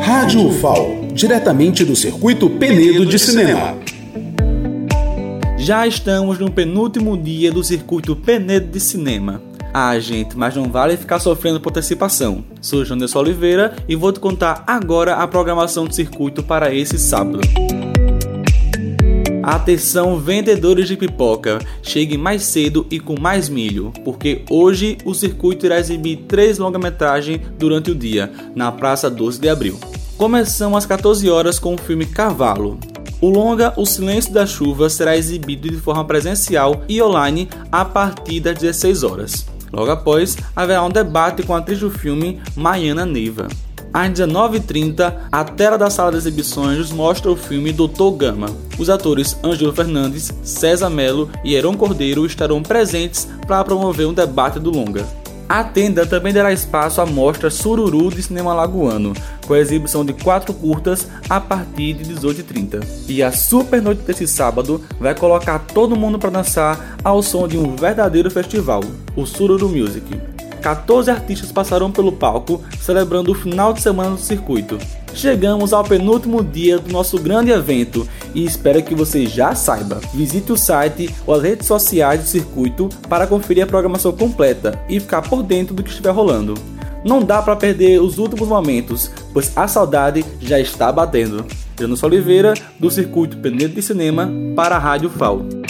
Rádio UFAO, diretamente do circuito Penedo de Cinema. Já estamos no penúltimo dia do circuito Penedo de Cinema. Ah, gente, mas não vale ficar sofrendo por antecipação. Sou Janderson Oliveira e vou te contar agora a programação do circuito para esse sábado. Atenção, vendedores de pipoca, cheguem mais cedo e com mais milho, porque hoje o circuito irá exibir três longa-metragens durante o dia, na Praça 12 de Abril. Começamos às 14 horas com o filme Cavalo. O longa O Silêncio da Chuva será exibido de forma presencial e online a partir das 16 horas. Logo após, haverá um debate com a atriz do filme Maiana Neiva. Às 19h30, a tela da sala de exibições mostra o filme Doutor Gama. Os atores Ângelo Fernandes, César Melo e Heron Cordeiro estarão presentes para promover um debate do longa. A tenda também dará espaço à mostra Sururu de Cinema Lagoano, com a exibição de quatro curtas a partir de 18h30. E a super noite desse sábado vai colocar todo mundo para dançar ao som de um verdadeiro festival, o Sururu Music. 14 artistas passaram pelo palco, celebrando o final de semana do circuito. Chegamos ao penúltimo dia do nosso grande evento e espero que você já saiba. Visite o site ou as redes sociais do circuito para conferir a programação completa e ficar por dentro do que estiver rolando. Não dá para perder os últimos momentos, pois a saudade já está batendo. Janus Oliveira, do Circuito Penedo de Cinema, para a Rádio FAO.